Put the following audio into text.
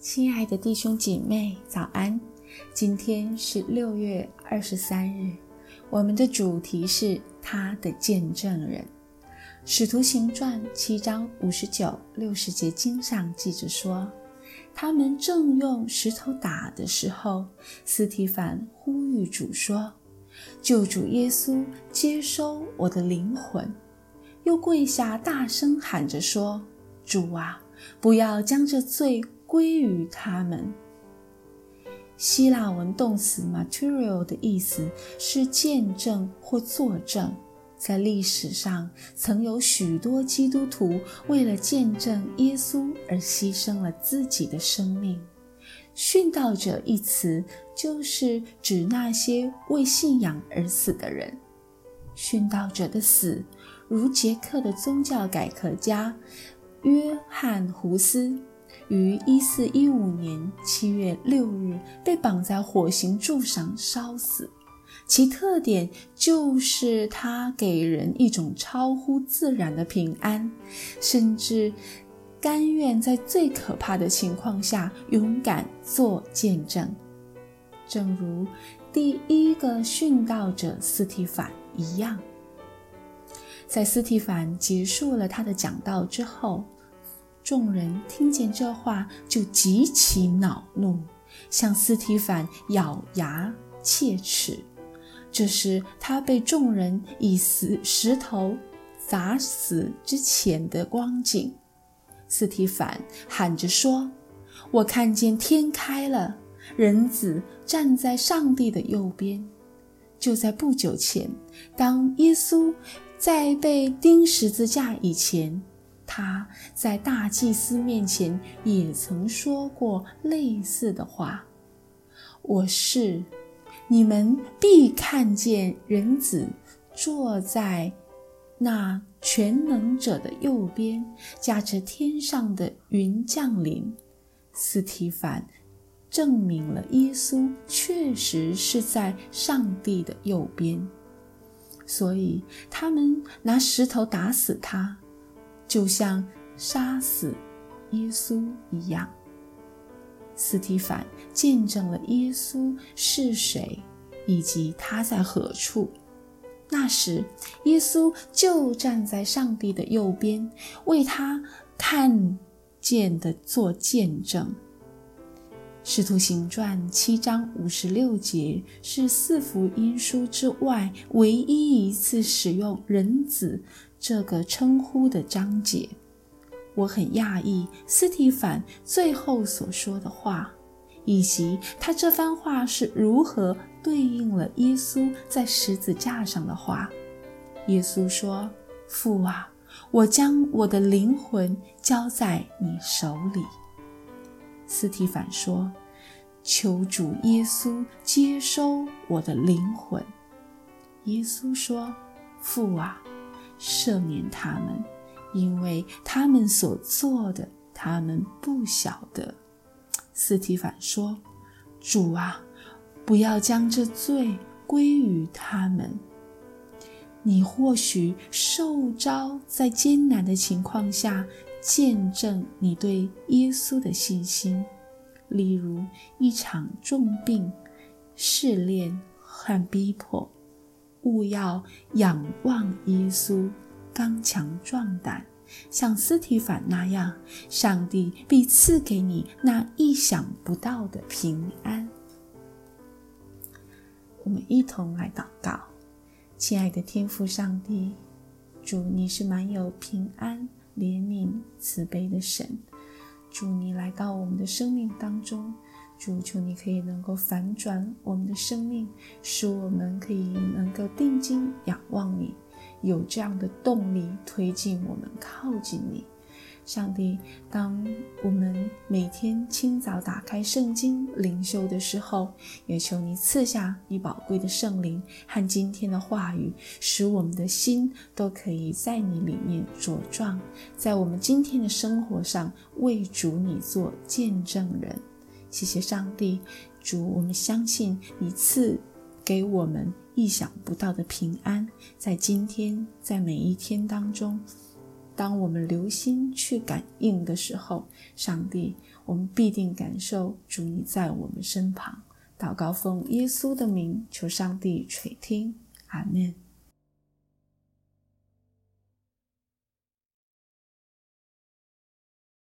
亲爱的弟兄姐妹，早安！今天是六月二十三日，我们的主题是他的见证人。使徒行传七章五十九、六十节经上记着说，他们正用石头打的时候，斯提凡呼吁主说：“救主耶稣，接收我的灵魂。”又跪下大声喊着说：“主啊，不要将这罪。”归于他们。希腊文动词 material 的意思是见证或作证。在历史上，曾有许多基督徒为了见证耶稣而牺牲了自己的生命。殉道者一词就是指那些为信仰而死的人。殉道者的死，如捷克的宗教改革家约翰胡斯。于一四一五年七月六日被绑在火刑柱上烧死，其特点就是他给人一种超乎自然的平安，甚至甘愿在最可怕的情况下勇敢做见证，正如第一个殉道者斯提凡一样。在斯提凡结束了他的讲道之后，众人听见这话，就极其恼怒，向斯提凡咬牙切齿。这是他被众人以石石头砸死之前的光景。斯提凡喊着说：“我看见天开了，人子站在上帝的右边。”就在不久前，当耶稣在被钉十字架以前。他在大祭司面前也曾说过类似的话：“我是，你们必看见人子坐在那全能者的右边，驾着天上的云降临。”斯提凡证明了耶稣确实是在上帝的右边，所以他们拿石头打死他。就像杀死耶稣一样，斯提凡见证了耶稣是谁，以及他在何处。那时，耶稣就站在上帝的右边，为他看见的做见证。使徒行传七章五十六节是四福音书之外唯一一次使用人子。这个称呼的章节，我很讶异斯提反最后所说的话，以及他这番话是如何对应了耶稣在十字架上的话。耶稣说：“父啊，我将我的灵魂交在你手里。”斯提反说：“求主耶稣接收我的灵魂。”耶稣说：“父啊。”赦免他们，因为他们所做的，他们不晓得。斯提反说：“主啊，不要将这罪归于他们。你或许受招在艰难的情况下见证你对耶稣的信心，例如一场重病、试炼和逼迫。”务要仰望耶稣，刚强壮胆，像斯提凡那样，上帝必赐给你那意想不到的平安。我们一同来祷告，亲爱的天父上帝，主你是满有平安、怜悯、慈悲的神，主你来到我们的生命当中。主，求你可以能够反转我们的生命，使我们可以能够定睛仰望你，有这样的动力推进我们靠近你。上帝，当我们每天清早打开圣经灵修的时候，也求你赐下你宝贵的圣灵和今天的话语，使我们的心都可以在你里面茁壮，在我们今天的生活上为主你做见证人。谢谢上帝，主，我们相信你赐给我们意想不到的平安，在今天，在每一天当中，当我们留心去感应的时候，上帝，我们必定感受主你在我们身旁。祷告奉耶稣的名，求上帝垂听，阿门。